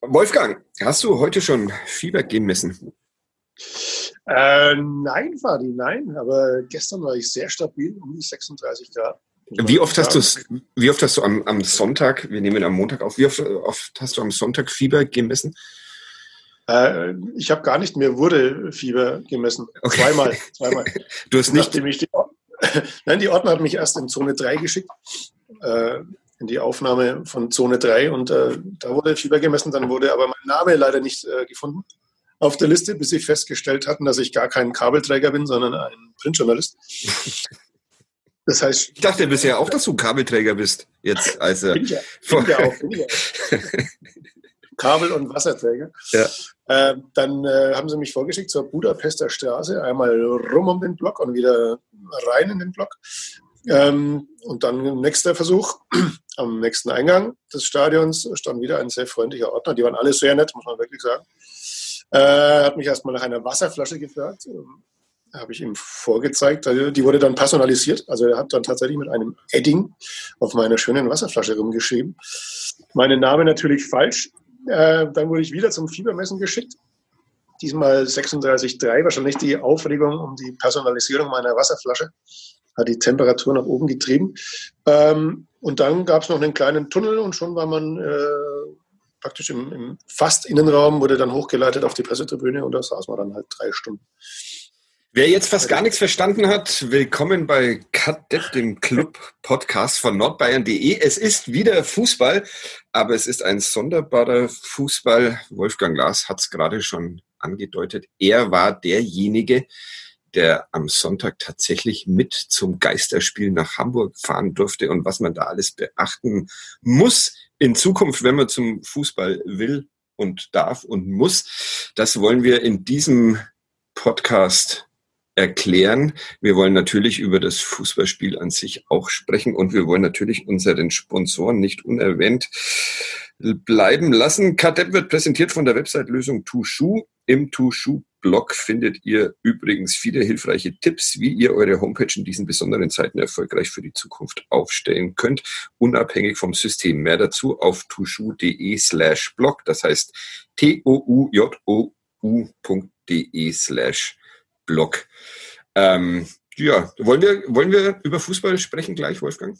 Wolfgang, hast du heute schon Fieber gemessen? Äh, nein, Fadi, nein. Aber gestern war ich sehr stabil, um die 36 Grad. Wie oft hast du wie oft hast du am, am Sonntag, wir nehmen am Montag auf, wie oft, oft hast du am Sonntag Fieber gemessen? Äh, ich habe gar nicht mehr wurde Fieber gemessen. Okay. Zweimal, zweimal. Du hast nicht. Die, Nein, die Ordner hat mich erst in Zone 3 geschickt. Äh, in die Aufnahme von Zone 3 und äh, da wurde Fieber gemessen, dann wurde aber mein Name leider nicht äh, gefunden auf der Liste, bis sie festgestellt hatten, dass ich gar kein Kabelträger bin, sondern ein Printjournalist. Das heißt, ich dachte bisher auch, dass du Kabelträger bist. Jetzt, also bin ja, bin ja auch, bin ja. Kabel- und Wasserträger. Ja. Äh, dann äh, haben sie mich vorgeschickt zur Budapester Straße, einmal rum um den Block und wieder rein in den Block. Ähm, und dann nächster Versuch. Am nächsten Eingang des Stadions stand wieder ein sehr freundlicher Ordner. Die waren alle sehr nett, muss man wirklich sagen. Äh, hat mich erstmal nach einer Wasserflasche gefragt. Ähm, habe ich ihm vorgezeigt. Also, die wurde dann personalisiert. Also er hat dann tatsächlich mit einem Edding auf meiner schönen Wasserflasche rumgeschrieben. Mein Name natürlich falsch. Äh, dann wurde ich wieder zum Fiebermessen geschickt. Diesmal 36,3, wahrscheinlich die Aufregung um die Personalisierung meiner Wasserflasche hat die Temperatur nach oben getrieben. Ähm, und dann gab es noch einen kleinen Tunnel und schon war man äh, praktisch im, im fast Innenraum, wurde dann hochgeleitet auf die Pressetribüne und da saß man dann halt drei Stunden. Wer jetzt fast gar nichts verstanden hat, willkommen bei Kadett, dem Club-Podcast von nordbayern.de. Es ist wieder Fußball, aber es ist ein sonderbarer Fußball. Wolfgang Lars hat es gerade schon angedeutet. Er war derjenige, der am Sonntag tatsächlich mit zum Geisterspiel nach Hamburg fahren durfte und was man da alles beachten muss in Zukunft, wenn man zum Fußball will und darf und muss. Das wollen wir in diesem Podcast erklären. Wir wollen natürlich über das Fußballspiel an sich auch sprechen und wir wollen natürlich unseren Sponsoren nicht unerwähnt bleiben lassen. KDEP wird präsentiert von der Website Lösung Tushu. Im Tushu-Blog findet ihr übrigens viele hilfreiche Tipps, wie ihr eure Homepage in diesen besonderen Zeiten erfolgreich für die Zukunft aufstellen könnt, unabhängig vom System. Mehr dazu auf tushu.de slash blog, das heißt t-o-u-j-o-u.de slash blog. Ähm, ja, wollen wir, wollen wir über Fußball sprechen gleich, Wolfgang?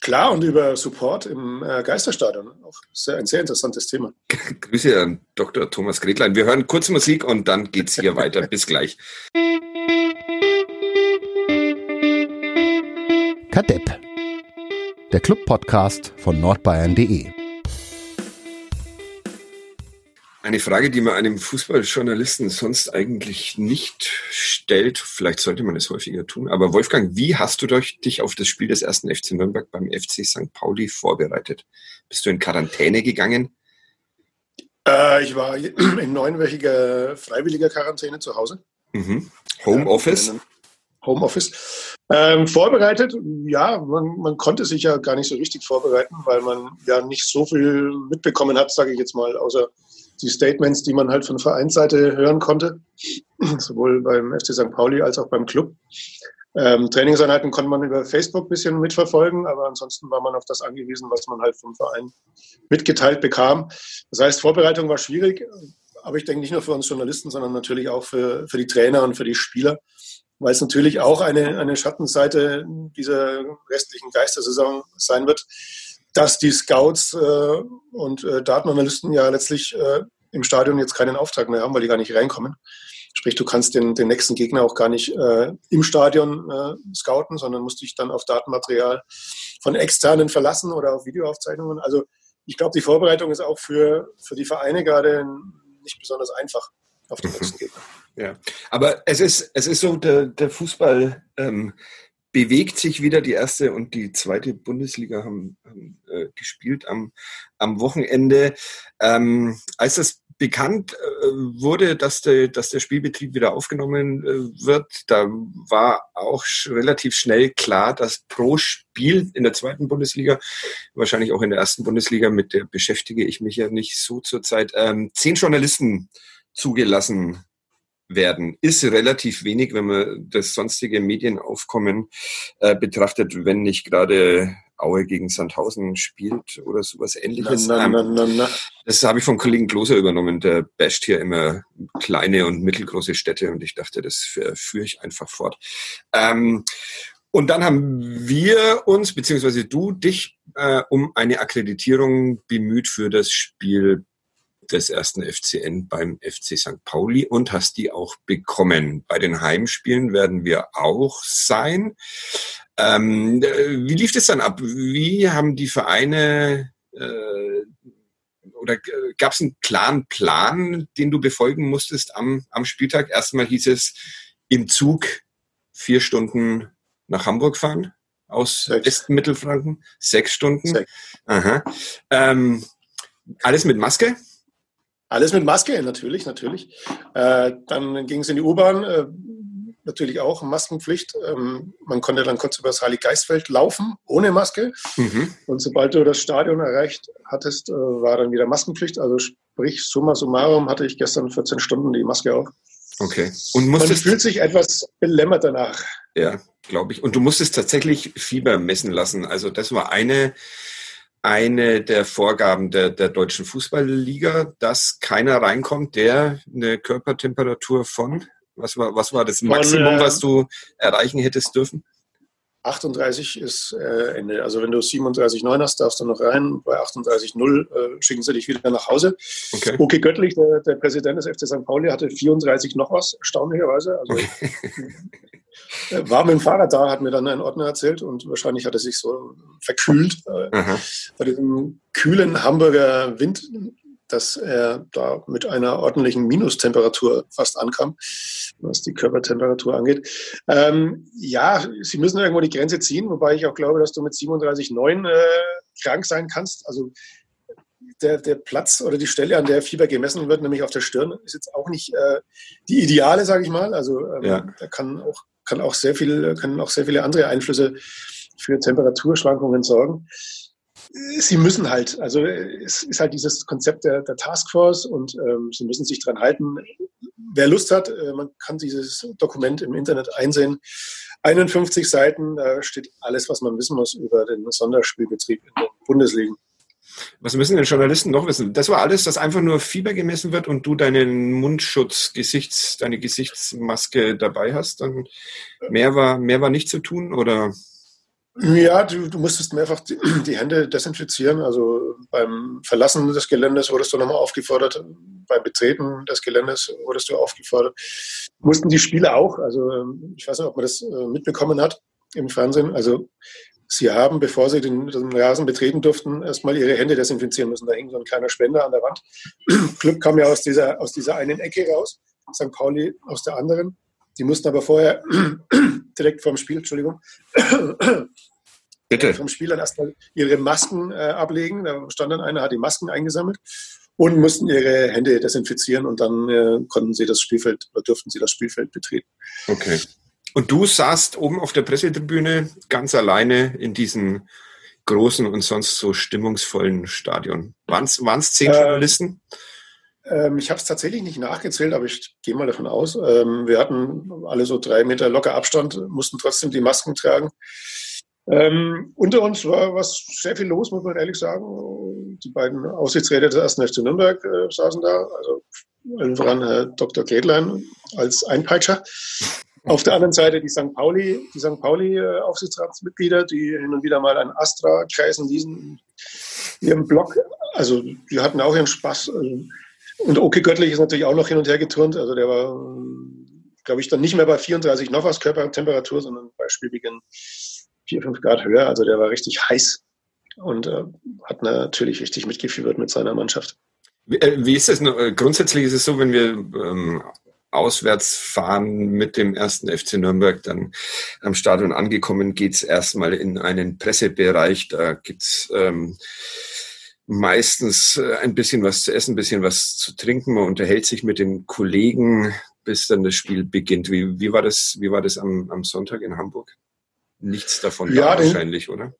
Klar, und über Support im äh, Geisterstadion. Auch sehr, ein sehr interessantes Thema. Grüße an Dr. Thomas Gretlein. Wir hören kurz Musik und dann geht es hier weiter. Bis gleich. Kadepp, der Club-Podcast von nordbayern.de. Eine Frage, die man einem Fußballjournalisten sonst eigentlich nicht stellt. Vielleicht sollte man es häufiger tun. Aber Wolfgang, wie hast du dich auf das Spiel des ersten FC Nürnberg beim FC St. Pauli vorbereitet? Bist du in Quarantäne gegangen? Äh, ich war in neunwöchiger freiwilliger Quarantäne zu Hause. Mhm. Homeoffice? Homeoffice. Ähm, vorbereitet, ja, man, man, konnte sich ja gar nicht so richtig vorbereiten, weil man ja nicht so viel mitbekommen hat, sage ich jetzt mal, außer die Statements, die man halt von Vereinsseite hören konnte, sowohl beim FC St. Pauli als auch beim Club. Ähm, Trainingseinheiten konnte man über Facebook ein bisschen mitverfolgen, aber ansonsten war man auf das angewiesen, was man halt vom Verein mitgeteilt bekam. Das heißt, Vorbereitung war schwierig, aber ich denke nicht nur für uns Journalisten, sondern natürlich auch für, für die Trainer und für die Spieler, weil es natürlich auch eine, eine Schattenseite dieser restlichen Geistersaison sein wird, dass die Scouts äh, und äh, Datenanalysten ja letztlich äh, im Stadion jetzt keinen Auftrag mehr haben, weil die gar nicht reinkommen. Sprich, du kannst den, den nächsten Gegner auch gar nicht äh, im Stadion äh, scouten, sondern musst dich dann auf Datenmaterial von externen verlassen oder auf Videoaufzeichnungen. Also ich glaube, die Vorbereitung ist auch für, für die Vereine gerade nicht besonders einfach auf den nächsten Gegner. Ja, aber es ist, es ist so, der, der Fußball ähm, bewegt sich wieder. Die erste und die zweite Bundesliga haben, haben äh, gespielt am, am Wochenende. Ähm, als das bekannt äh, wurde, dass der, dass der Spielbetrieb wieder aufgenommen äh, wird, da war auch sch relativ schnell klar, dass pro Spiel in der zweiten Bundesliga, wahrscheinlich auch in der ersten Bundesliga, mit der beschäftige ich mich ja nicht so zurzeit, ähm, zehn Journalisten zugelassen werden, ist relativ wenig, wenn man das sonstige Medienaufkommen äh, betrachtet, wenn nicht gerade Aue gegen Sandhausen spielt oder sowas ähnliches. Na, na, na, na, Das habe ich vom Kollegen Kloser übernommen. Der basht hier immer kleine und mittelgroße Städte und ich dachte, das führe ich einfach fort. Ähm, und dann haben wir uns, beziehungsweise du, dich äh, um eine Akkreditierung bemüht für das Spiel des ersten FCN beim FC St. Pauli und hast die auch bekommen. Bei den Heimspielen werden wir auch sein. Ähm, wie lief das dann ab? Wie haben die Vereine äh, oder gab es einen klaren Plan, den du befolgen musstest am, am Spieltag? Erstmal hieß es im Zug vier Stunden nach Hamburg fahren aus Westmittelfranken. Sechs Stunden. Sechs. Aha. Ähm, alles mit Maske? Alles mit Maske, natürlich, natürlich. Äh, dann ging es in die U-Bahn, äh, natürlich auch Maskenpflicht. Ähm, man konnte dann kurz über das Heilig-Geistfeld laufen, ohne Maske. Mhm. Und sobald du das Stadion erreicht hattest, äh, war dann wieder Maskenpflicht. Also sprich, summa summarum hatte ich gestern 14 Stunden die Maske auf. Okay. Und musstest Man fühlt sich etwas belämmert danach. Ja, glaube ich. Und du musstest tatsächlich Fieber messen lassen. Also das war eine eine der Vorgaben der, der deutschen Fußballliga, dass keiner reinkommt, der eine Körpertemperatur von, was war, was war das Maximum, äh, was du erreichen hättest dürfen? 38 ist äh, Ende. Also wenn du 37,9 hast, darfst du noch rein. Bei 38,0 äh, schicken sie dich wieder nach Hause. Okay, okay Göttlich, der, der, Präsident des FC St. Pauli, hatte 34 noch was, erstaunlicherweise. Also okay. war mit dem Fahrrad da, hat mir dann ein Ordner erzählt und wahrscheinlich hat er sich so verkühlt. Aha. Bei diesem kühlen Hamburger Wind dass er da mit einer ordentlichen Minustemperatur fast ankam, was die Körpertemperatur angeht. Ähm, ja, sie müssen irgendwo die Grenze ziehen, wobei ich auch glaube, dass du mit 37,9 äh, krank sein kannst. Also der, der Platz oder die Stelle, an der Fieber gemessen wird, nämlich auf der Stirn, ist jetzt auch nicht äh, die ideale, sage ich mal. Also ähm, ja. da kann auch, kann auch sehr viel, können auch sehr viele andere Einflüsse für Temperaturschwankungen sorgen sie müssen halt, also es ist halt dieses Konzept der, der Taskforce und ähm, sie müssen sich dran halten. Wer Lust hat, äh, man kann dieses Dokument im Internet einsehen. 51 Seiten, da steht alles, was man wissen muss über den Sonderspielbetrieb in den Bundesligen. Was müssen denn Journalisten noch wissen? Das war alles, dass einfach nur Fieber gemessen wird und du deinen Mundschutz, Gesichts, deine Gesichtsmaske dabei hast. Dann mehr war, mehr war nicht zu tun oder? Ja, du, du musstest mehrfach die, die, Hände desinfizieren. Also beim Verlassen des Geländes wurdest du nochmal aufgefordert, beim Betreten des Geländes wurdest du aufgefordert. Mussten die Spieler auch, also ähm, ich weiß nicht, ob man das äh, mitbekommen hat im Fernsehen. Also sie haben, bevor sie den, den Rasen betreten durften, erstmal ihre Hände desinfizieren müssen. Da hing so ein kleiner Spender an der Wand. Club kam ja aus dieser, aus dieser einen Ecke raus, St. Pauli aus der anderen. Die mussten aber vorher direkt vorm Spiel, Entschuldigung, Bitte. vom Spiel dann erstmal ihre Masken äh, ablegen. Da stand dann einer, hat die Masken eingesammelt und mussten ihre Hände desinfizieren und dann äh, konnten sie das Spielfeld oder durften sie das Spielfeld betreten. Okay. Und du saßt oben auf der Pressetribüne ganz alleine in diesem großen und sonst so stimmungsvollen Stadion. Waren es zehn äh, Journalisten? Ähm, ich habe es tatsächlich nicht nachgezählt, aber ich gehe mal davon aus. Ähm, wir hatten alle so drei Meter locker Abstand, mussten trotzdem die Masken tragen. Ähm, unter uns war was sehr viel los, muss man ehrlich sagen. Die beiden Aussichtsräte des ersten FC Nürnberg äh, saßen da, also allen voran Herr Dr. Gretlein als Einpeitscher. Auf der anderen Seite die St. Pauli, die St. Pauli äh, Aufsichtsratsmitglieder, die hin und wieder mal ein Astra kreisen ließen ihrem Blog. Also die hatten auch ihren Spaß. Also, und Oke Göttlich ist natürlich auch noch hin und her geturnt. Also der war, glaube ich, dann nicht mehr bei 34 noch was Körpertemperatur, sondern bei Spielbeginn 4, 5 Grad höher. Also der war richtig heiß und äh, hat natürlich richtig mitgeführt mit seiner Mannschaft. Wie, äh, wie ist es? Äh, grundsätzlich ist es so, wenn wir ähm, auswärts fahren mit dem ersten FC Nürnberg, dann am Stadion angekommen, geht es erstmal in einen Pressebereich. Da gibt's ähm, meistens äh, ein bisschen was zu essen, ein bisschen was zu trinken. Man unterhält sich mit den Kollegen, bis dann das Spiel beginnt. Wie, wie war das, wie war das am, am Sonntag in Hamburg? Nichts davon ja, den, wahrscheinlich, oder?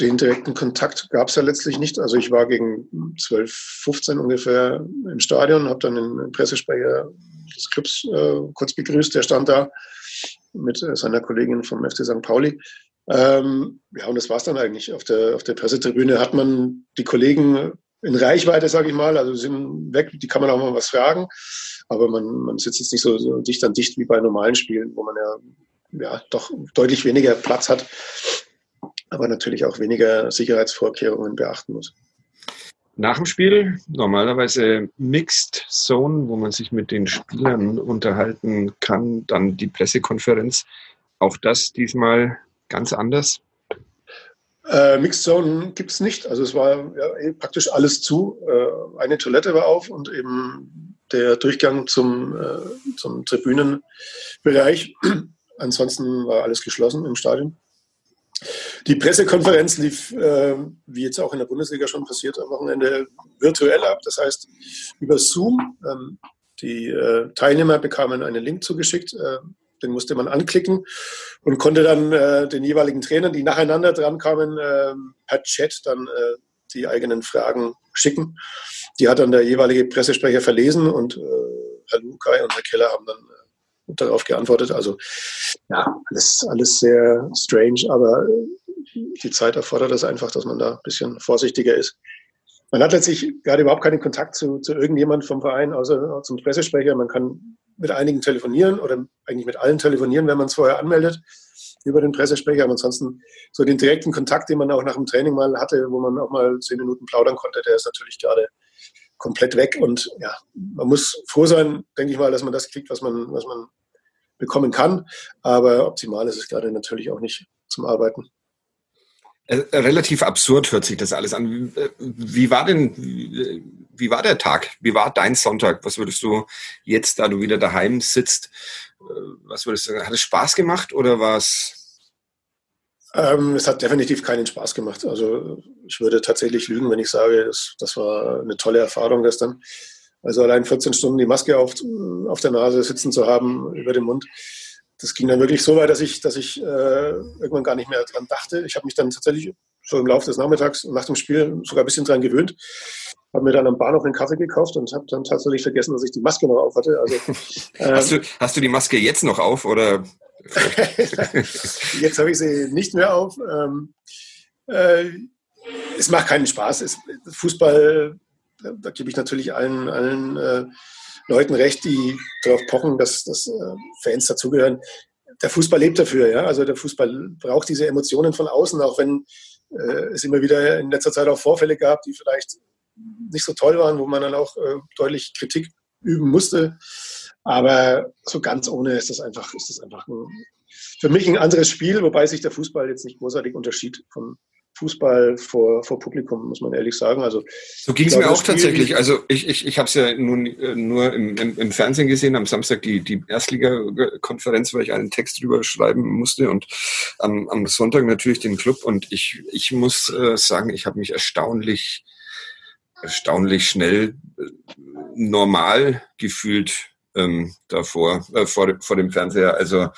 Den direkten Kontakt gab es ja letztlich nicht. Also ich war gegen 12, 15 ungefähr im Stadion, habe dann den Pressesprecher des Clubs äh, kurz begrüßt. Der stand da mit äh, seiner Kollegin vom FC St. Pauli. Ähm, ja, und das war es dann eigentlich. Auf der, auf der Pressetribüne hat man die Kollegen in Reichweite, sage ich mal, also sind weg, die kann man auch mal was fragen, aber man, man sitzt jetzt nicht so, so dicht an dicht wie bei normalen Spielen, wo man ja, ja doch deutlich weniger Platz hat, aber natürlich auch weniger Sicherheitsvorkehrungen beachten muss. Nach dem Spiel normalerweise Mixed Zone, wo man sich mit den Spielern unterhalten kann, dann die Pressekonferenz. Auch das diesmal ganz anders. Äh, Mixed Zone gibt es nicht. Also es war ja, eh praktisch alles zu. Äh, eine Toilette war auf und eben der Durchgang zum, äh, zum Tribünenbereich. Ansonsten war alles geschlossen im Stadion. Die Pressekonferenz lief, äh, wie jetzt auch in der Bundesliga schon passiert, am Wochenende virtuell ab. Das heißt über Zoom. Ähm, die äh, Teilnehmer bekamen einen Link zugeschickt äh, den musste man anklicken und konnte dann äh, den jeweiligen Trainern, die nacheinander dran kamen, äh, per Chat dann äh, die eigenen Fragen schicken. Die hat dann der jeweilige Pressesprecher verlesen und äh, Herr Lukai und Herr Keller haben dann äh, darauf geantwortet. Also ja, alles, alles sehr strange, aber äh, die Zeit erfordert das einfach, dass man da ein bisschen vorsichtiger ist. Man hat letztlich gerade überhaupt keinen Kontakt zu, zu irgendjemand vom Verein, außer zum Pressesprecher. Man kann mit einigen telefonieren oder eigentlich mit allen telefonieren, wenn man es vorher anmeldet über den Pressesprecher. Aber ansonsten so den direkten Kontakt, den man auch nach dem Training mal hatte, wo man auch mal zehn Minuten plaudern konnte, der ist natürlich gerade komplett weg. Und ja, man muss froh sein, denke ich mal, dass man das kriegt, was man, was man bekommen kann. Aber optimal ist es gerade natürlich auch nicht zum Arbeiten. Äh, relativ absurd hört sich das alles an. Wie war denn, wie war der Tag? Wie war dein Sonntag? Was würdest du jetzt, da du wieder daheim sitzt, äh, was würdest du sagen? Hat es Spaß gemacht oder war es? Ähm, es hat definitiv keinen Spaß gemacht. Also ich würde tatsächlich lügen, wenn ich sage, das, das war eine tolle Erfahrung gestern. Also allein 14 Stunden die Maske auf, auf der Nase sitzen zu haben, über den Mund, das ging dann wirklich so weit, dass ich, dass ich äh, irgendwann gar nicht mehr dran dachte. Ich habe mich dann tatsächlich so im Laufe des Nachmittags nach dem Spiel sogar ein bisschen dran gewöhnt. Habe mir dann am Bahnhof einen Kaffee gekauft und habe dann tatsächlich vergessen, dass ich die Maske noch auf hatte. Also, ähm, hast, du, hast du die Maske jetzt noch auf oder? jetzt habe ich sie nicht mehr auf. Ähm, äh, es macht keinen Spaß. Es, Fußball, da, da gebe ich natürlich allen, allen äh, Leuten recht, die darauf pochen, dass, dass äh, Fans dazugehören. Der Fußball lebt dafür, ja. Also der Fußball braucht diese Emotionen von außen, auch wenn äh, es immer wieder in letzter Zeit auch Vorfälle gab, die vielleicht nicht so toll waren, wo man dann auch äh, deutlich Kritik üben musste. Aber so ganz ohne ist das einfach, ist das einfach ein, für mich ein anderes Spiel, wobei sich der Fußball jetzt nicht großartig unterschied von, Fußball vor, vor Publikum, muss man ehrlich sagen. Also, so ging es mir auch tatsächlich. Also ich, ich, ich habe es ja nun, äh, nur im, im, im, Fernsehen gesehen, am Samstag die, die Erstliga-Konferenz, weil ich einen Text drüber schreiben musste und am, am Sonntag natürlich den Club. Und ich, ich muss äh, sagen, ich habe mich erstaunlich, erstaunlich schnell äh, normal gefühlt ähm, davor, äh, vor, vor dem Fernseher. Also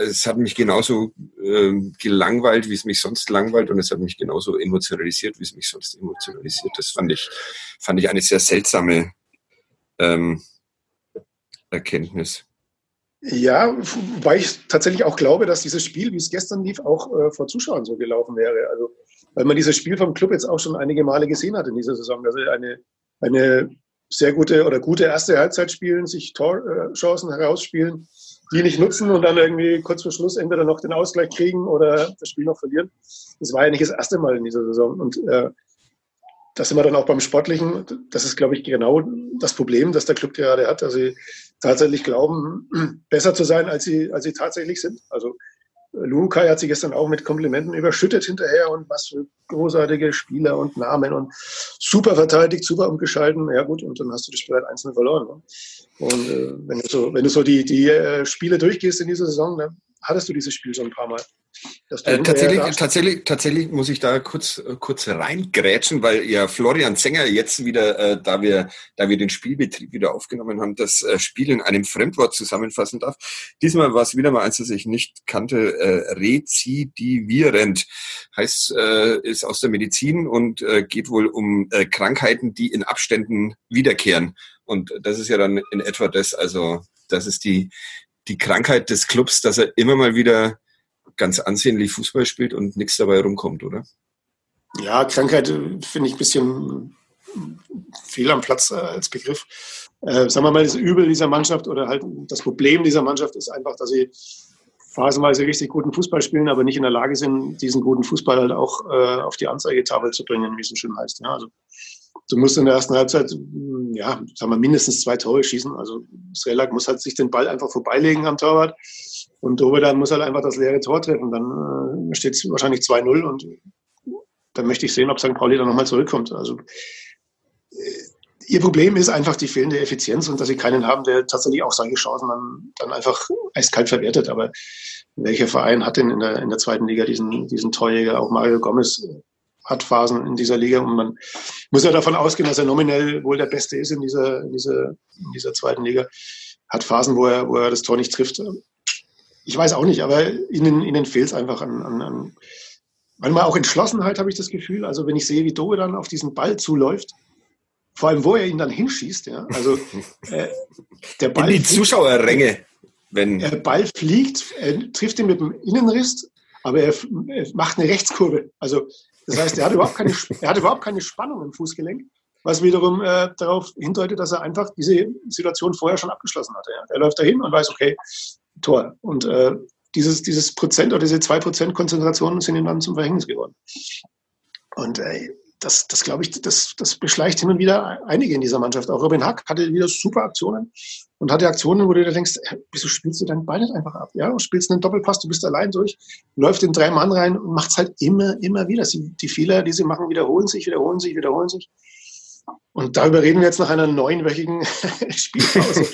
es hat mich genauso äh, gelangweilt, wie es mich sonst langweilt und es hat mich genauso emotionalisiert, wie es mich sonst emotionalisiert. Das fand ich, fand ich eine sehr seltsame ähm, Erkenntnis. Ja, weil ich tatsächlich auch glaube, dass dieses Spiel, wie es gestern lief, auch äh, vor Zuschauern so gelaufen wäre. Also, weil man dieses Spiel vom Club jetzt auch schon einige Male gesehen hat in dieser Saison. Also eine, eine sehr gute oder gute erste Halbzeit spielen, sich Torchancen herausspielen die nicht nutzen und dann irgendwie kurz vor Schluss entweder noch den Ausgleich kriegen oder das Spiel noch verlieren. Das war ja nicht das erste Mal in dieser Saison. Und äh, das sind wir dann auch beim Sportlichen. Das ist, glaube ich, genau das Problem, das der Club gerade hat, dass sie tatsächlich glauben, besser zu sein, als sie, als sie tatsächlich sind. Also Lukai hat sich gestern auch mit Komplimenten überschüttet hinterher und was für großartige Spieler und Namen und super verteidigt, super umgeschalten. Ja gut, und dann hast du das Spiel halt einzeln verloren. Ne? Und äh, wenn du so, wenn du so die, die äh, Spiele durchgehst in dieser Saison, dann hattest du dieses Spiel schon ein paar Mal. Äh, tatsächlich, tatsächlich, tatsächlich muss ich da kurz, äh, kurz reingrätschen, weil ja Florian Zenger jetzt wieder, äh, da wir, da wir den Spielbetrieb wieder aufgenommen haben, das äh, Spiel in einem Fremdwort zusammenfassen darf. Diesmal war es wieder mal eins, das ich nicht kannte, äh, rezidivierend. Heißt, äh, ist aus der Medizin und äh, geht wohl um äh, Krankheiten, die in Abständen wiederkehren. Und das ist ja dann in etwa das, also das ist die, die Krankheit des Clubs, dass er immer mal wieder ganz ansehnlich Fußball spielt und nichts dabei rumkommt, oder? Ja, Krankheit äh, finde ich ein bisschen fehl am Platz äh, als Begriff. Äh, sagen wir mal, das Übel dieser Mannschaft oder halt das Problem dieser Mannschaft ist einfach, dass sie phasenweise richtig guten Fußball spielen, aber nicht in der Lage sind, diesen guten Fußball halt auch äh, auf die Anzeigetafel zu bringen, wie es so schön heißt. Ja, also du musst in der ersten Halbzeit, ja, sagen wir, mindestens zwei Tore schießen. Also Srelak muss halt sich den Ball einfach vorbeilegen am Torwart und Dovedan muss halt einfach das leere Tor treffen. Dann äh, steht es wahrscheinlich 2-0 und dann möchte ich sehen, ob St. Pauli dann nochmal zurückkommt. Also Ihr Problem ist einfach die fehlende Effizienz und dass sie keinen haben, der tatsächlich auch solche Chancen dann, dann einfach eiskalt verwertet. Aber welcher Verein hat denn in der, in der zweiten Liga diesen, diesen Torjäger? Auch Mario Gomez hat Phasen in dieser Liga und man muss ja davon ausgehen, dass er nominell wohl der Beste ist in dieser, in dieser, in dieser zweiten Liga. Hat Phasen, wo er, wo er das Tor nicht trifft. Ich weiß auch nicht, aber ihnen, ihnen fehlt es einfach an, an, an manchmal auch Entschlossenheit, habe ich das Gefühl. Also wenn ich sehe, wie Doe dann auf diesen Ball zuläuft, vor allem, wo er ihn dann hinschießt. Ja? Also, äh, der Ball In die Zuschauerränge. Wenn der Ball fliegt, er trifft ihn mit dem Innenriss, aber er, er macht eine Rechtskurve. Also, das heißt, er hat überhaupt keine, er hat überhaupt keine Spannung im Fußgelenk, was wiederum äh, darauf hindeutet, dass er einfach diese Situation vorher schon abgeschlossen hatte. Ja? Er läuft dahin und weiß, okay, Tor. Und äh, dieses, dieses Prozent oder diese zwei Prozent Konzentration sind ihm dann zum Verhängnis geworden. Und äh, das, das glaube ich, das, das beschleicht hin und wieder einige in dieser Mannschaft. Auch Robin Hack hatte wieder super Aktionen und hatte Aktionen, wo du dir denkst, wieso spielst du dein Bein nicht einfach ab? Ja, und spielst einen Doppelpass, du bist allein durch, läuft in drei Mann rein und macht es halt immer, immer wieder. Sie, die Fehler, die sie machen, wiederholen sich, wiederholen sich, wiederholen sich. Und darüber reden wir jetzt nach einer neunwöchigen Spielpause.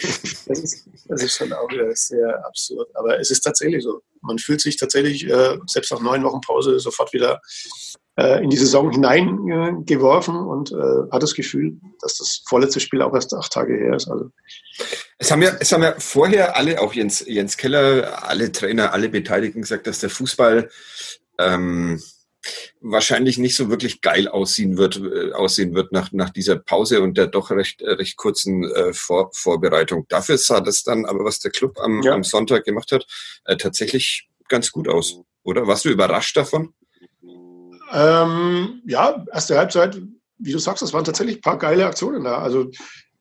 Das ist, das ist schon auch wieder sehr absurd. Aber es ist tatsächlich so. Man fühlt sich tatsächlich, äh, selbst nach neun Wochen Pause, sofort wieder äh, in die Saison hineingeworfen und äh, hat das Gefühl, dass das vorletzte Spiel auch erst acht Tage her ist. Also. Es haben ja, es haben ja vorher alle, auch Jens, Jens Keller, alle Trainer, alle Beteiligten gesagt, dass der Fußball ähm, wahrscheinlich nicht so wirklich geil aussehen wird, äh, aussehen wird nach, nach dieser Pause und der doch recht, äh, recht kurzen äh, Vor Vorbereitung. Dafür sah das dann aber, was der Club am, ja. am Sonntag gemacht hat, äh, tatsächlich ganz gut aus, oder? Warst du überrascht davon? Ähm, ja, erste Halbzeit, wie du sagst, es waren tatsächlich ein paar geile Aktionen da. Also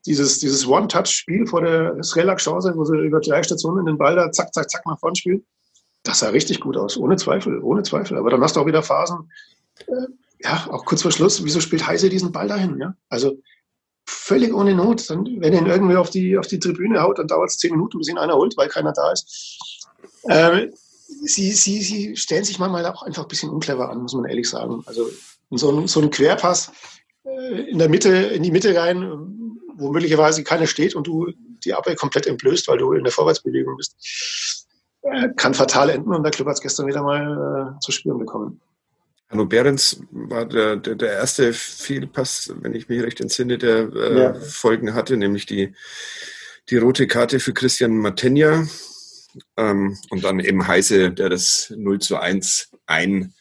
dieses, dieses One-Touch-Spiel vor der Srelak-Chance, wo sie über drei Stationen den Ball da zack, zack, zack nach vorne spielen, das sah richtig gut aus, ohne Zweifel, ohne Zweifel. Aber dann hast du auch wieder Phasen, äh, ja, auch kurz vor Schluss, wieso spielt Heise diesen Ball dahin? Ja? Also völlig ohne Not. Dann, wenn ihn irgendwie auf die, auf die Tribüne haut, dann dauert es zehn Minuten, bis ihn einer holt, weil keiner da ist. Ähm, sie, sie, sie stellen sich manchmal auch einfach ein bisschen unclever an, muss man ehrlich sagen. Also so ein, so ein Querpass äh, in der Mitte, in die Mitte rein, wo möglicherweise keiner steht und du die Abwehr komplett entblößt, weil du in der Vorwärtsbewegung bist, äh, kann fatal enden und der Club hat es gestern wieder mal äh, zu spüren bekommen. Hanno Behrens war der, der, der, erste Fehlpass, wenn ich mich recht entsinne, der äh, ja. Folgen hatte, nämlich die, die rote Karte für Christian Matenja ähm, und dann eben Heise, der das 0 zu 1 ein,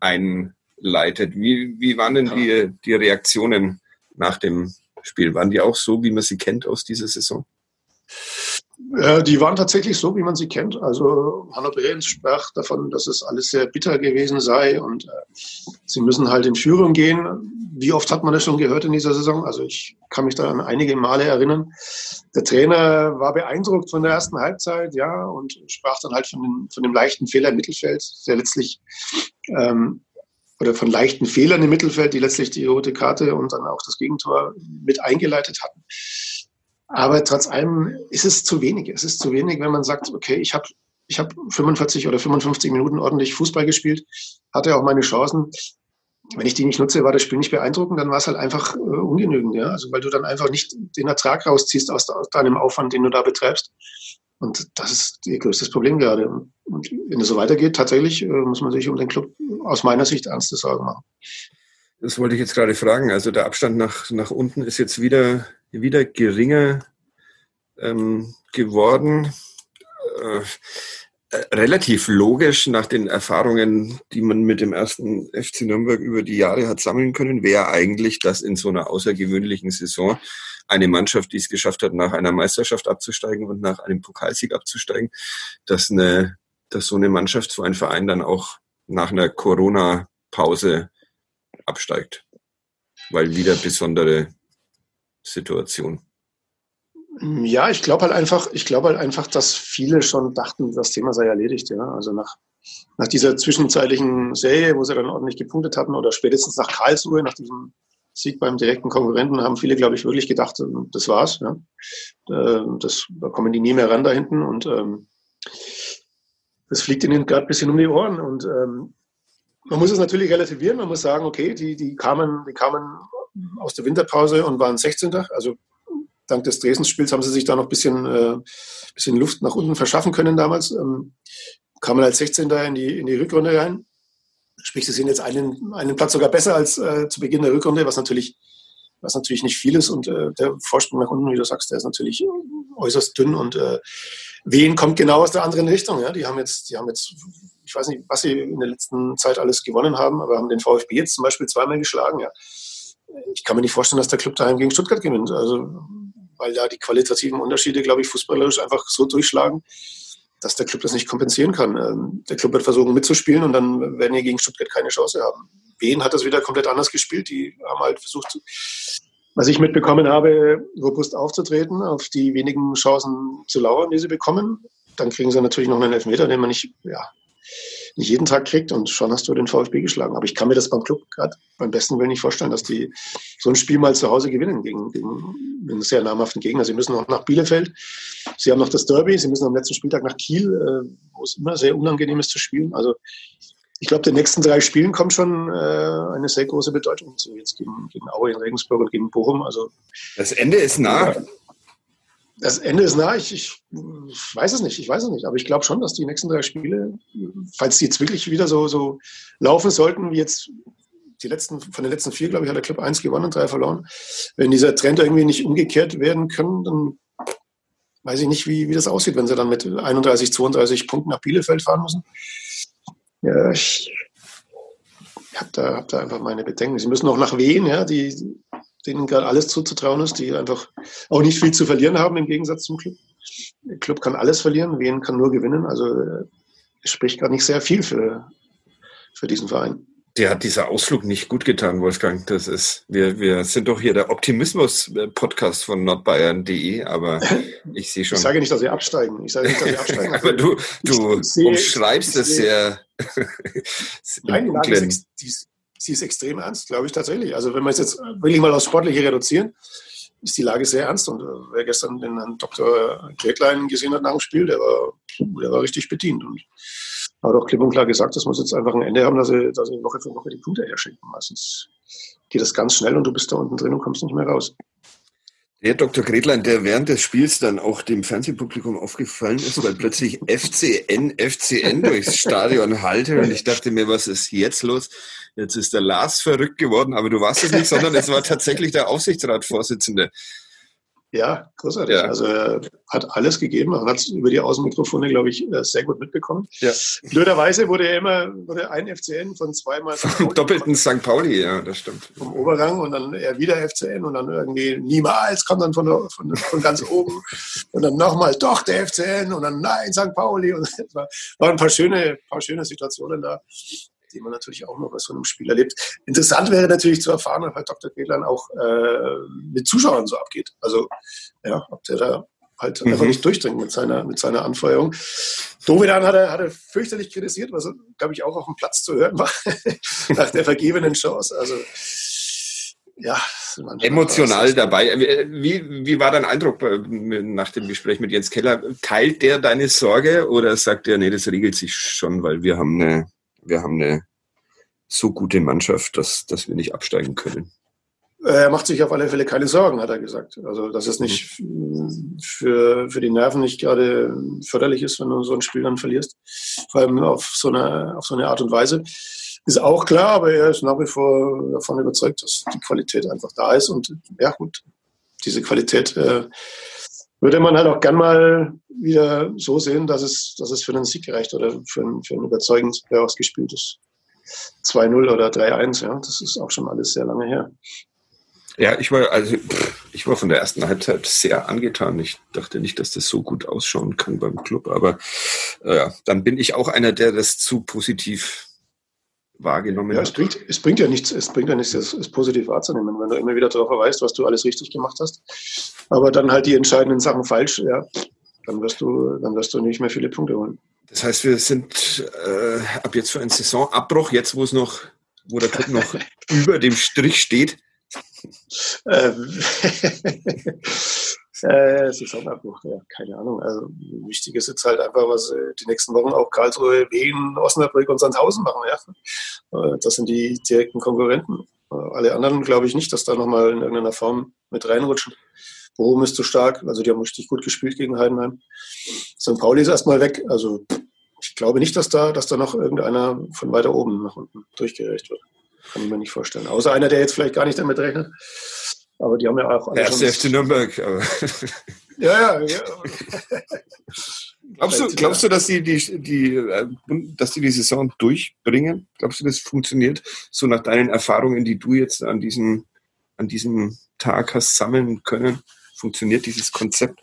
einleitet. Wie, wie waren denn die, die Reaktionen nach dem Spiel? Waren die auch so, wie man sie kennt aus dieser Saison? Äh, die waren tatsächlich so, wie man sie kennt. Also Hanno Behrens sprach davon, dass es alles sehr bitter gewesen sei und äh, sie müssen halt in Führung gehen. Wie oft hat man das schon gehört in dieser Saison? Also ich kann mich da an einige Male erinnern. Der Trainer war beeindruckt von der ersten Halbzeit, ja, und sprach dann halt von, dem, von dem leichten Fehler im Mittelfeld, der letztlich ähm, oder von leichten Fehlern im Mittelfeld, die letztlich die rote Karte und dann auch das Gegentor mit eingeleitet hatten. Aber trotz allem ist es zu wenig. Es ist zu wenig, wenn man sagt, okay, ich habe ich hab 45 oder 55 Minuten ordentlich Fußball gespielt, hatte auch meine Chancen. Wenn ich die nicht nutze, war das Spiel nicht beeindruckend, dann war es halt einfach äh, ungenügend, ja. Also weil du dann einfach nicht den Ertrag rausziehst aus, aus deinem Aufwand, den du da betreibst. Und das ist ihr größtes Problem gerade. Und wenn es so weitergeht, tatsächlich äh, muss man sich um den Club aus meiner Sicht ernste Sorgen machen. Das wollte ich jetzt gerade fragen. Also der Abstand nach, nach unten ist jetzt wieder wieder geringer ähm, geworden. Äh, äh, relativ logisch nach den Erfahrungen, die man mit dem ersten FC Nürnberg über die Jahre hat sammeln können, wäre eigentlich, dass in so einer außergewöhnlichen Saison eine Mannschaft, die es geschafft hat, nach einer Meisterschaft abzusteigen und nach einem Pokalsieg abzusteigen, dass eine dass so eine Mannschaft, so ein Verein dann auch nach einer Corona-Pause absteigt. Weil wieder besondere Situation. Ja, ich glaube halt einfach, ich glaube halt einfach, dass viele schon dachten, das Thema sei erledigt, ja. Also nach, nach dieser zwischenzeitlichen Serie, wo sie dann ordentlich gepunktet hatten, oder spätestens nach Karlsruhe, nach diesem Sieg beim direkten Konkurrenten, haben viele, glaube ich, wirklich gedacht, das war's, ja. Das, da kommen die nie mehr ran da hinten und ähm, das fliegt ihnen gerade ein bisschen um die Ohren. Und ähm, man muss es natürlich relativieren, man muss sagen, okay, die, die kamen, die kamen aus der Winterpause und waren 16. Also dank des Dresden-Spiels haben sie sich da noch ein bisschen, äh, bisschen Luft nach unten verschaffen können damals. Ähm, kamen als 16. in die, in die Rückrunde rein. Sprich, sie sind jetzt einen, einen Platz sogar besser als äh, zu Beginn der Rückrunde, was natürlich, was natürlich nicht viel ist. Und äh, der Vorsprung nach unten, wie du sagst, der ist natürlich äußerst dünn. Und äh, Wien kommt genau aus der anderen Richtung. Ja? Die haben jetzt, die haben jetzt, ich weiß nicht, was sie in der letzten Zeit alles gewonnen haben, aber haben den VfB jetzt zum Beispiel zweimal geschlagen. Ja? Ich kann mir nicht vorstellen, dass der Club daheim gegen Stuttgart gewinnt. Also weil da die qualitativen Unterschiede, glaube ich, fußballerisch einfach so durchschlagen, dass der Club das nicht kompensieren kann. Ähm, der Club wird versuchen mitzuspielen und dann werden wir gegen Stuttgart keine Chance haben. Wien hat das wieder komplett anders gespielt. Die haben halt versucht, was ich mitbekommen habe, robust aufzutreten, auf die wenigen Chancen zu lauern, die sie bekommen. Dann kriegen sie natürlich noch einen Elfmeter, den man nicht, ja, nicht jeden Tag kriegt und schon hast du den VfB geschlagen. Aber ich kann mir das beim Club gerade beim besten Willen nicht vorstellen, dass die so ein Spiel mal zu Hause gewinnen gegen, gegen einen sehr namhaften Gegner. Sie müssen auch nach Bielefeld. Sie haben noch das Derby. Sie müssen am letzten Spieltag nach Kiel, äh, wo es immer sehr unangenehm ist zu spielen. Also ich glaube, den nächsten drei Spielen kommt schon äh, eine sehr große Bedeutung zu. Jetzt gegen, gegen Aue in Regensburg und gegen Bochum. Also das Ende ist nah. Ja, das Ende ist nah. Ich, ich, weiß es nicht. Ich weiß es nicht. Aber ich glaube schon, dass die nächsten drei Spiele, falls die jetzt wirklich wieder so, so laufen sollten, wie jetzt die letzten, von den letzten vier, glaube ich, hat der Club eins gewonnen, drei verloren. Wenn dieser Trend irgendwie nicht umgekehrt werden können, dann weiß ich nicht, wie, wie das aussieht, wenn sie dann mit 31, 32 Punkten nach Bielefeld fahren müssen. Ja, ich habe da, hab da einfach meine Bedenken. Sie müssen auch nach Wien, ja, die, denen gerade alles zuzutrauen ist, die einfach auch nicht viel zu verlieren haben im Gegensatz zum Club. Der Club kann alles verlieren, Wien kann nur gewinnen. Also es spricht gar nicht sehr viel für, für diesen Verein. Der hat dieser Ausflug nicht gut getan, Wolfgang. Das ist, wir, wir sind doch hier der Optimismus-Podcast von nordbayern.de, aber ich sehe schon. Ich sage nicht, dass sie absteigen. Ich sage nicht, dass sie absteigen. aber du, du umschreibst es sehr. Nein, die, sie ist extrem ernst, glaube ich tatsächlich. Also wenn wir es jetzt will ich mal aufs Sportliche reduzieren, ist die Lage sehr ernst. Und äh, wer gestern den Herrn Dr. Kirklein gesehen hat nach dem Spiel, der war, der war richtig bedient. Und hat auch klipp und klar gesagt, das muss jetzt einfach ein Ende haben, dass sie, dass sie Woche für Woche die Punkte herschenken. Meistens geht das ganz schnell und du bist da unten drin und kommst nicht mehr raus. Der Dr. Gretlein, der während des Spiels dann auch dem Fernsehpublikum aufgefallen ist, weil plötzlich FCN, FCN durchs Stadion halte und ich dachte mir, was ist jetzt los? Jetzt ist der Lars verrückt geworden, aber du warst es nicht, sondern es war tatsächlich der Aufsichtsratsvorsitzende. Ja, großartig. Ja. Also er hat alles gegeben. Man hat es über die Außenmikrofone, glaube ich, äh, sehr gut mitbekommen. Ja. Blöderweise wurde er immer wurde ein FCN von zweimal doppelten St. Pauli, ja, das stimmt. Vom Oberrang und dann er wieder FCN und dann irgendwie niemals kommt dann von, von, von ganz oben und dann nochmal doch der FCN und dann nein St. Pauli und es war, waren ein paar schöne, paar schöne Situationen da die man natürlich auch noch bei so einem Spiel erlebt. Interessant wäre natürlich zu erfahren, ob Herr Dr. Gretlein auch äh, mit Zuschauern so abgeht. Also, ja, ob der da halt mhm. einfach nicht durchdringt mit seiner, mit seiner Anfeuerung. Dovedan hat er, hat er fürchterlich kritisiert, was, glaube ich, auch auf dem Platz zu hören war, nach der vergebenen Chance. Also, ja. Emotional dabei. Wie, wie war dein Eindruck nach dem Gespräch mit Jens Keller? Teilt der deine Sorge oder sagt er, nee, das regelt sich schon, weil wir haben eine wir haben eine so gute Mannschaft, dass, dass wir nicht absteigen können. Er macht sich auf alle Fälle keine Sorgen, hat er gesagt. Also, dass es nicht für, für die Nerven nicht gerade förderlich ist, wenn du so ein Spiel dann verlierst. Vor allem auf so eine, auf so eine Art und Weise. Ist auch klar, aber er ist nach wie vor davon überzeugt, dass die Qualität einfach da ist. Und ja, gut, diese Qualität äh, würde man halt auch gern mal wieder so sehen, dass es, dass es für einen Sieg reicht oder für ein, für ein überzeugend ausgespieltes 2-0 oder 3-1. Ja, das ist auch schon alles sehr lange her. Ja, ich war, also, ich war von der ersten Halbzeit sehr angetan. Ich dachte nicht, dass das so gut ausschauen kann beim Club, aber äh, dann bin ich auch einer, der das zu positiv wahrgenommen ja. Es bringt, es bringt ja nichts, es bringt ja nichts, es, es positiv wahrzunehmen, wenn du immer wieder darauf verweist, was du alles richtig gemacht hast. Aber dann halt die entscheidenden Sachen falsch, ja, dann wirst du, dann wirst du nicht mehr viele Punkte holen. Das heißt, wir sind äh, ab jetzt für einen Saisonabbruch, jetzt wo es noch, wo der Club noch über dem Strich steht. Ähm, äh, Saisonabbruch, ja, keine Ahnung. Also wichtig ist jetzt halt einfach, was äh, die nächsten Wochen auch Karlsruhe, Wien, Osnabrück und Sandhausen machen. Ja. Äh, das sind die direkten Konkurrenten. Äh, alle anderen glaube ich nicht, dass da nochmal in irgendeiner Form mit reinrutschen. Bochum ist zu stark, also die haben richtig gut gespielt gegen Heidenheim. St. Pauli ist erstmal weg, also ich glaube nicht, dass da, dass da noch irgendeiner von weiter oben nach unten durchgereicht wird. Kann ich mir nicht vorstellen. Außer einer, der jetzt vielleicht gar nicht damit rechnet. Aber die haben ja auch Der erste FC Nürnberg. Ja, ja, ja. Glaubst du, glaubst du, dass die, die, die, äh, dass die die Saison durchbringen? Glaubst du, das funktioniert so nach deinen Erfahrungen, die du jetzt an diesem, an diesem Tag hast sammeln können? Funktioniert dieses Konzept?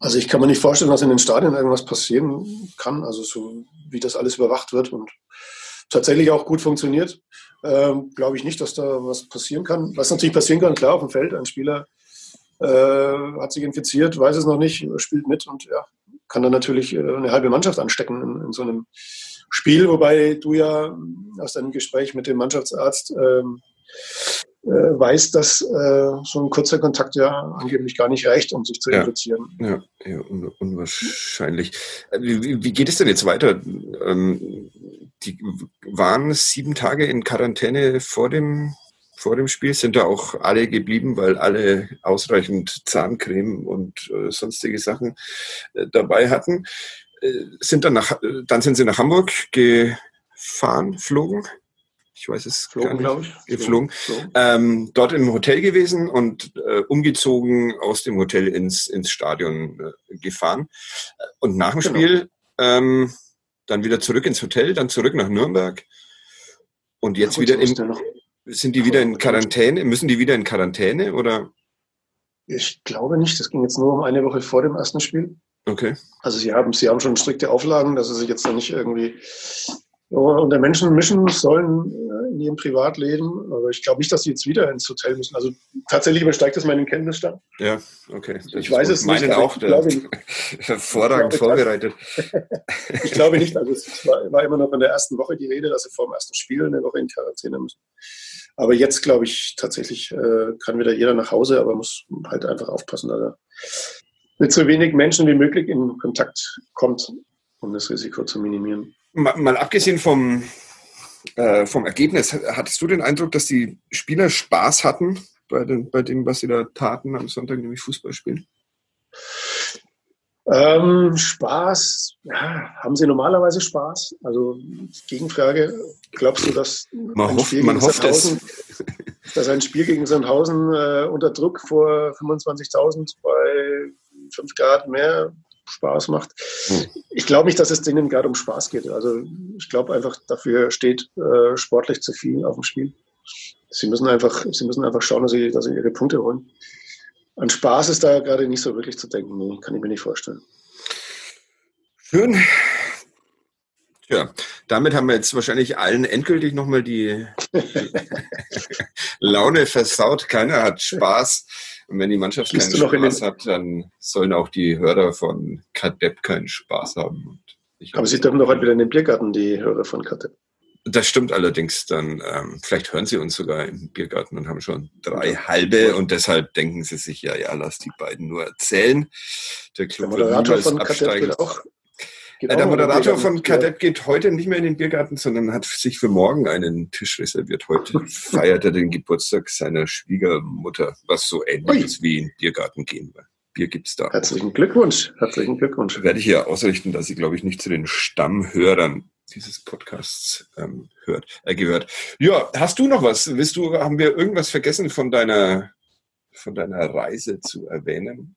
Also ich kann mir nicht vorstellen, dass in den Stadien irgendwas passieren kann, also so wie das alles überwacht wird und tatsächlich auch gut funktioniert. Ähm, Glaube ich nicht, dass da was passieren kann. Was natürlich passieren kann, klar, auf dem Feld, ein Spieler äh, hat sich infiziert, weiß es noch nicht, spielt mit und ja, kann dann natürlich äh, eine halbe Mannschaft anstecken in, in so einem Spiel, wobei du ja aus deinem Gespräch mit dem Mannschaftsarzt ähm, äh, weißt, dass äh, so ein kurzer Kontakt ja angeblich gar nicht reicht, um sich zu Ja. infizieren. Ja, ja un unwahrscheinlich. Äh, Wie, wie- wie geht es denn jetzt weiter? Ähm, die waren sieben Tage in Quarantäne vor dem, vor dem Spiel, sind da auch alle geblieben, weil alle ausreichend Zahncreme und äh, sonstige Sachen äh, dabei hatten. Äh, sind dann, nach, äh, dann sind sie nach Hamburg gefahren, flogen. Ich weiß es gar Flogen, nicht. glaube ich. Geflogen. Flogen. Ähm, dort im Hotel gewesen und äh, umgezogen aus dem Hotel ins, ins Stadion äh, gefahren. Und nach dem Genau. Spiel ähm, dann wieder zurück ins Hotel, dann zurück nach Nürnberg. Und jetzt gut, wieder in, sind die wieder in Quarantäne? Müssen die wieder in Quarantäne oder? Ich glaube nicht. Das ging jetzt nur um eine Woche vor dem ersten Spiel. Okay. Also sie haben, sie haben schon strikte Auflagen, dass sie sich jetzt dann nicht irgendwie unter Menschen mischen sollen äh, in ihrem Privatleben. Aber ich glaube nicht, dass sie jetzt wieder ins Hotel müssen. Also tatsächlich übersteigt das meinen Kenntnisstand. Ja, okay. Das Ich weiß es meinen nicht, aber auch ich der, glaube- hervorragend ich glaube, vorbereitet. Ich glaube nicht. Also es war, war immer noch in der ersten Woche die Rede, dass sie vor dem ersten Spiel eine Woche in Quarantäne müssen. Aber jetzt glaube ich tatsächlich, äh, kann wieder jeder nach Hause, aber muss halt einfach aufpassen, dass er mit so wenig Menschen wie möglich in Kontakt kommt, um das Risiko zu minimieren. Mal, mal abgesehen vom, äh, vom Ergebnis, hattest du den Eindruck, dass die Spieler Spaß hatten bei, den, bei dem, was sie da taten am Sonntag, nämlich Fußball spielen? Ähm, Spaß, ja, haben Sie normalerweise Spaß? Also Gegenfrage, glaubst du, dass Man ein hofft, Spiel gegen hofft es. Dass ein Spiel gegen Sandhausen äh, unter Druck vor 25.000 bei 5 Grad mehr Spaß macht? Hm. Ich glaube nicht, dass es denen gerade um Spaß geht. Also ich glaube einfach, dafür steht äh, sportlich zu viel auf dem Spiel. Sie müssen einfach, sie müssen einfach schauen, dass sie, dass sie ihre Punkte holen. An Spaß ist da gerade nicht so wirklich zu denken. Nee, kann ich mir nicht vorstellen. Schön. Ja, damit haben wir jetzt wahrscheinlich allen endgültig nochmal die Laune versaut. Keiner hat Spaß. Und wenn die Mannschaft Schließt keinen Spaß hat, dann sollen auch die Hörer von Kadepp keinen Spaß haben. Aber Sie dürfen doch heute wieder in den Biergarten, die Hörer von Katte. Das stimmt allerdings. Dann ähm, vielleicht hören Sie uns sogar im Biergarten und haben schon drei halbe und deshalb denken Sie sich ja, ja, lass die beiden nur erzählen. Der Der Club wird Moderator niemals von absteigen. geht auch. Geht Äh, der Moderator von Kadett geht heute nicht mehr in den Biergarten, sondern hat sich für morgen einen Tisch reserviert. Heute feiert er den Geburtstag seiner Schwiegermutter, was so ähnlich ist wie in den Biergarten gehen. Weil Bier gibt's da. Herzlichen Glückwunsch. Herzlichen Glückwunsch. Werde ich hier ausrichten, dass sie, glaube ich, nicht zu den Stammhörern dieses Podcasts ähm, hört, äh, gehört. Ja, hast du noch was? Willst du, haben wir irgendwas vergessen von deiner, von deiner Reise zu erwähnen?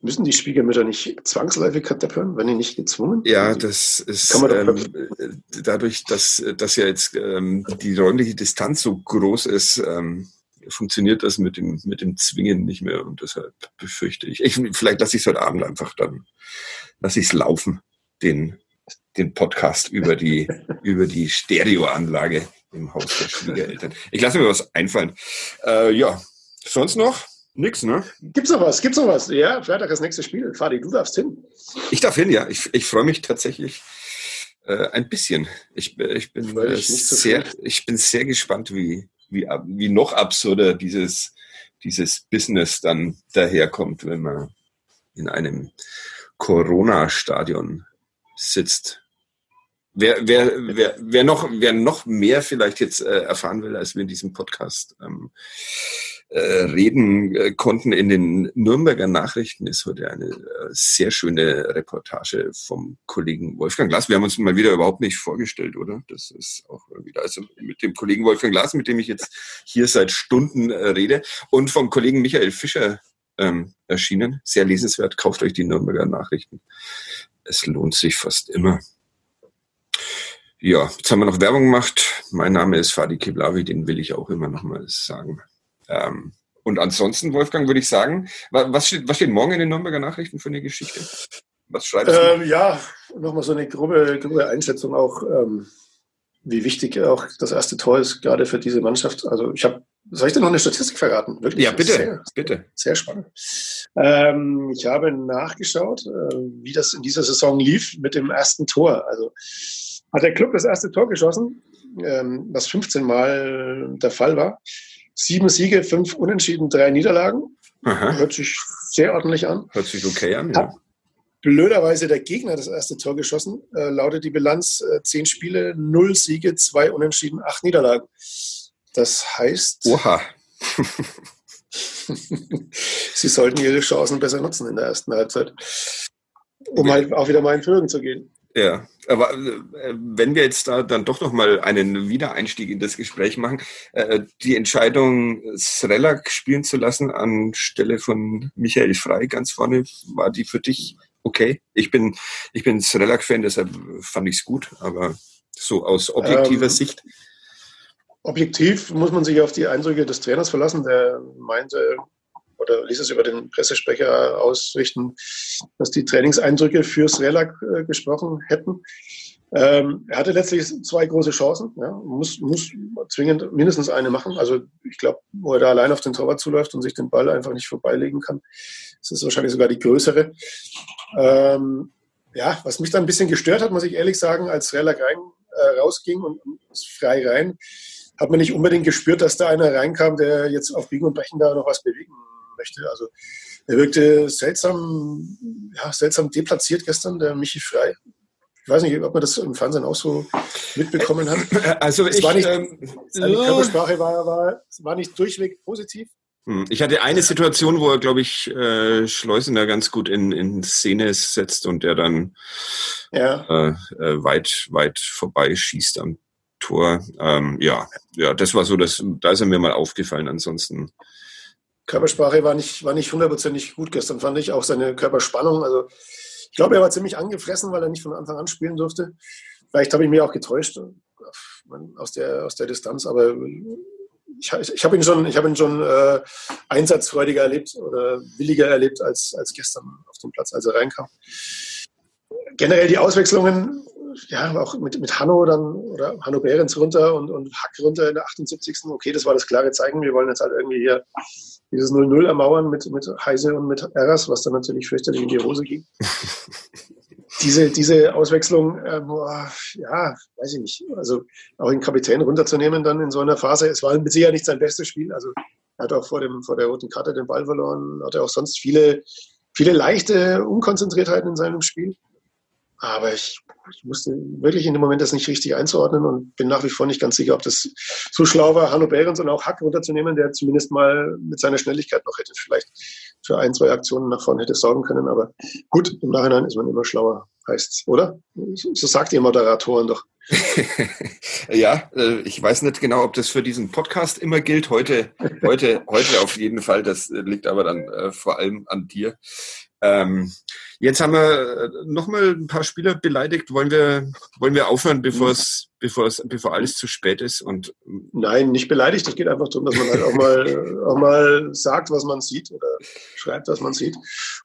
Müssen die Schwiegermütter nicht zwangsläufig Katte hören, wenn die nicht gezwungen? Ja, das ist ähm, äh, dadurch, dass, dass ja jetzt ähm, die räumliche Distanz so groß ist, ähm, funktioniert das mit dem, mit dem Zwingen nicht mehr und deshalb befürchte ich. ich vielleicht lasse ich es heute Abend einfach dann, lasse ich es laufen, den, den Podcast über die, über die Stereoanlage im Haus der Schwiegereltern. Ich lasse mir was einfallen. Äh, ja, sonst noch? Nix, ne? Gibt's noch was? Gibt's noch was? Ja, Freitag das nächste Spiel. Fadi, du darfst hin. Ich darf hin, ja. Ich, ich freue mich tatsächlich äh, ein bisschen. Ich, ich bin äh, sehr, ich bin sehr gespannt, wie, wie, wie noch absurder dieses, dieses Business dann daherkommt, wenn man in einem Corona-Stadion sitzt. Wer, wer, wer, wer, noch, wer noch mehr vielleicht jetzt äh, erfahren will, als wir in diesem Podcast ähm, äh, reden äh, konnten in den Nürnberger Nachrichten, ist heute eine äh, sehr schöne Reportage vom Kollegen Wolfgang Glas. Wir haben uns mal wieder überhaupt nicht vorgestellt, oder? Das ist auch wieder, also mit dem Kollegen Wolfgang Glas, mit dem ich jetzt hier seit Stunden äh, rede, und vom Kollegen Michael Fischer ähm, erschienen. Sehr lesenswert. Kauft euch die Nürnberger Nachrichten. Es lohnt sich fast immer. Ja, jetzt haben wir noch Werbung gemacht. Mein Name ist Fadi Keblavi, den will ich auch immer noch mal sagen. Ähm, und ansonsten, Wolfgang, würde ich sagen, was steht, was steht morgen in den Nürnberger Nachrichten für eine Geschichte? Was schreibst du? Ähm, ja, nochmal so eine grobe, grobe Einschätzung auch, ähm, wie wichtig auch das erste Tor ist, gerade für diese Mannschaft. Also ich habe, soll ich dir noch eine Statistik verraten? Wirklich? Ja, bitte, sehr, bitte. Sehr spannend. Ähm, ich habe nachgeschaut, äh, wie das in dieser Saison lief mit dem ersten Tor. Also hat der Club das erste Tor geschossen, ähm, was 15 Mal der Fall war. Sieben Siege, fünf Unentschieden, drei Niederlagen. Aha. Hört sich sehr ordentlich an. Hört sich okay an, ja. Hat blöderweise der Gegner das erste Tor geschossen. Äh, lautet die Bilanz äh, zehn Spiele, null Siege, zwei Unentschieden, acht Niederlagen. Das heißt. Oha. sie sollten ihre Chancen besser nutzen in der ersten Halbzeit, um halt auch wieder mal in Führung zu gehen. Ja, aber äh, wenn wir jetzt da dann doch noch mal einen Wiedereinstieg in das Gespräch machen, äh, die Entscheidung, Srelak spielen zu lassen anstelle von Michael Frei ganz vorne, war die für dich okay? Ich bin, ich bin Srelak-Fan, deshalb fand ich es gut, aber so aus objektiver ähm, Sicht. Objektiv muss man sich auf die Eindrücke des Trainers verlassen, der meinte, oder ließ es über den Pressesprecher ausrichten, dass die Trainingseindrücke für Srelak äh, gesprochen hätten. Ähm, er hatte letztlich zwei große Chancen, ja, muss, muss zwingend mindestens eine machen. Also ich glaube, wo er da allein auf den Torwart zuläuft und sich den Ball einfach nicht vorbeilegen kann, das ist wahrscheinlich sogar die größere. Ähm, ja, was mich dann ein bisschen gestört hat, muss ich ehrlich sagen, als Srelak rein, äh, rausging und, und frei rein, hat man nicht unbedingt gespürt, dass da einer reinkam, der jetzt auf Biegen und Brechen da noch was bewegen möchte. Also er wirkte seltsam, ja, seltsam deplatziert gestern, der Michi Frei. Ich weiß nicht, ob man das im Fernsehen auch so mitbekommen hat. Also es ich, war nicht, ähm, seine Körpersprache war, war, war nicht durchweg positiv. Hm, ich hatte eine Situation, wo er, glaube ich, äh, Schleusener ganz gut in, in Szene setzt und der dann ja. äh, äh, weit, weit vorbeischießt am Tor. Ähm, ja, ja, das war so, das, da ist er mir mal aufgefallen. Ansonsten Körpersprache war nicht, war nicht hundertprozentig gut gestern, fand ich. Auch seine Körperspannung. Also ich glaube, er war ziemlich angefressen, weil er nicht von Anfang an spielen durfte. Vielleicht habe ich mich auch getäuscht aus der, aus der Distanz, aber ich, ich habe ihn schon, ich hab ihn schon äh, einsatzfreudiger erlebt oder williger erlebt als, als gestern auf dem Platz, als er reinkam. Generell die Auswechslungen, ja, auch mit, mit Hanno dann oder Hanno Behrens runter und, und Hack runter in der 78. Okay, das war das klare Zeichen. Wir wollen jetzt halt irgendwie hier dieses 0-0 ermauern mit, mit Heise und mit Eras, was dann natürlich fürchterlich in die Hose ging. diese, diese Auswechslung, äh, boah, ja, weiß ich nicht. Also auch den Kapitän runterzunehmen dann in so einer Phase. Es war mit Sicherheit nicht sein bestes Spiel. Also er hat auch vor, dem, vor der roten Karte den Ball verloren, hatte auch sonst viele, viele leichte Unkonzentriertheiten in seinem Spiel. Aber ich, ich musste wirklich in dem Moment das nicht richtig einzuordnen und bin nach wie vor nicht ganz sicher, ob das so schlau war, Hanno Behrens und auch Hack runterzunehmen, der zumindest mal mit seiner Schnelligkeit noch hätte vielleicht für ein, zwei Aktionen nach vorne hätte sorgen können. Aber gut, im Nachhinein ist man immer schlauer, heißt's, oder? So sagt ihr Moderatoren doch. ja, äh, ich weiß nicht genau, ob das für diesen Podcast immer gilt. Heute, heute, heute auf jeden Fall. Das liegt aber dann äh, vor allem an dir. Ähm, jetzt haben wir äh, nochmal ein paar Spieler beleidigt. Wollen wir, wollen wir aufhören, bevor es bevor, es, bevor alles zu spät ist. Und Nein, nicht beleidigt. Es geht einfach darum, dass man halt auch mal, auch mal sagt, was man sieht oder schreibt, was man sieht.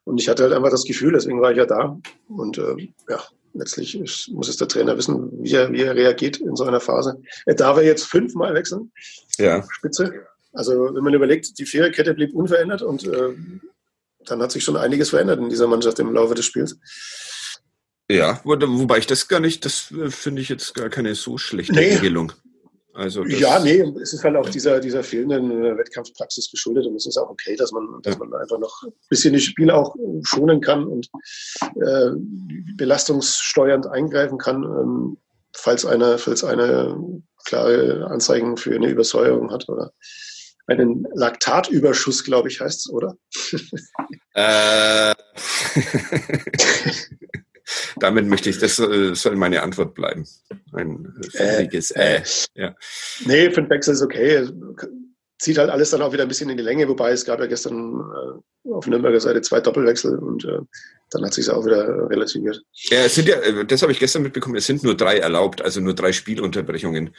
Und ich hatte halt einfach das Gefühl, deswegen war ich ja da. Und äh, ja, letztlich ist, muss es der Trainer wissen, wie er, wie er reagiert in so einer Phase. Er darf er jetzt fünfmal wechseln. Ja. Spitze. Also wenn man überlegt, die Viererkette blieb unverändert und äh, dann hat sich schon einiges verändert in dieser Mannschaft im Laufe des Spiels. Ja, wo, wobei ich das gar nicht, das äh, finde ich jetzt gar keine so schlechte nee. Regelung. Also ja, nee, es ist halt auch dieser, dieser fehlenden äh, Wettkampfpraxis geschuldet und es ist auch okay, dass man, dass man einfach noch ein bisschen die Spiele auch schonen kann und äh, belastungssteuernd eingreifen kann, ähm, falls einer, falls eine klare Anzeigen für eine Übersäuerung hat oder einen Laktatüberschuss, glaube ich, heißt es, oder? Äh. Damit möchte ich, das soll meine Antwort bleiben. Ein völliges äh, äh. Ja. Nee, für den Wechsel ist okay. Zieht halt alles dann auch wieder ein bisschen in die Länge, wobei es gab ja gestern äh, auf Nürnberger Seite zwei Doppelwechsel und äh, dann hat sich es auch wieder relativiert. Ja, es sind ja, äh, das habe ich gestern mitbekommen, es sind nur drei erlaubt, also nur drei Spielunterbrechungen.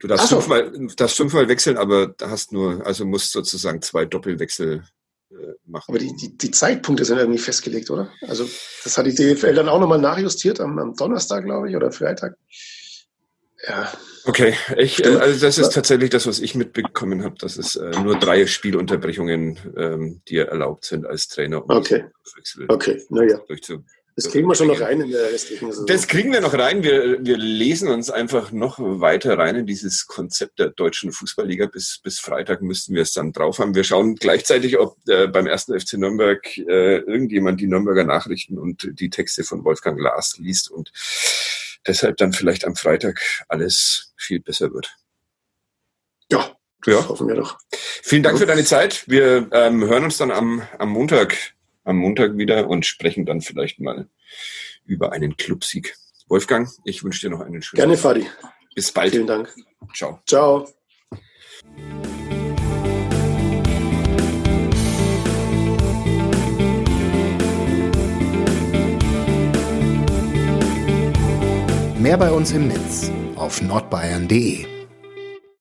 Du darfst, so. fünfmal, darfst fünfmal wechseln, aber hast nur, also musst sozusagen zwei Doppelwechsel äh, machen. Aber die, die, die, Zeitpunkte sind irgendwie festgelegt, oder? Also das hat die DFL dann auch nochmal nachjustiert am, am Donnerstag, glaube ich, oder Freitag. Ja. Okay, ich, äh, also das ist tatsächlich das, was ich mitbekommen habe, dass es äh, nur drei Spielunterbrechungen, ähm, die erlaubt sind als Trainer. Um okay. Okay, naja. Das kriegen wir schon noch rein in der restlichen Saison. Das kriegen wir noch rein. Wir, wir lesen uns einfach noch weiter rein in dieses Konzept der deutschen Fußballliga. Bis, bis Freitag müssten wir es dann drauf haben. Wir schauen gleichzeitig, ob äh, beim ersten FC Nürnberg äh, irgendjemand die Nürnberger Nachrichten und die Texte von Wolfgang Glas liest und deshalb dann vielleicht am Freitag alles viel besser wird. Ja, ja. hoffen wir doch. Vielen Dank für deine Zeit. Wir ähm, hören uns dann am, am Montag am Montag wieder und sprechen dann vielleicht mal über einen Clubsieg. Wolfgang, ich wünsche dir noch einen schönen Gerne, Fadi. Bis bald. Vielen Dank. Ciao. Ciao. Mehr bei uns im Netz auf nordbayern.de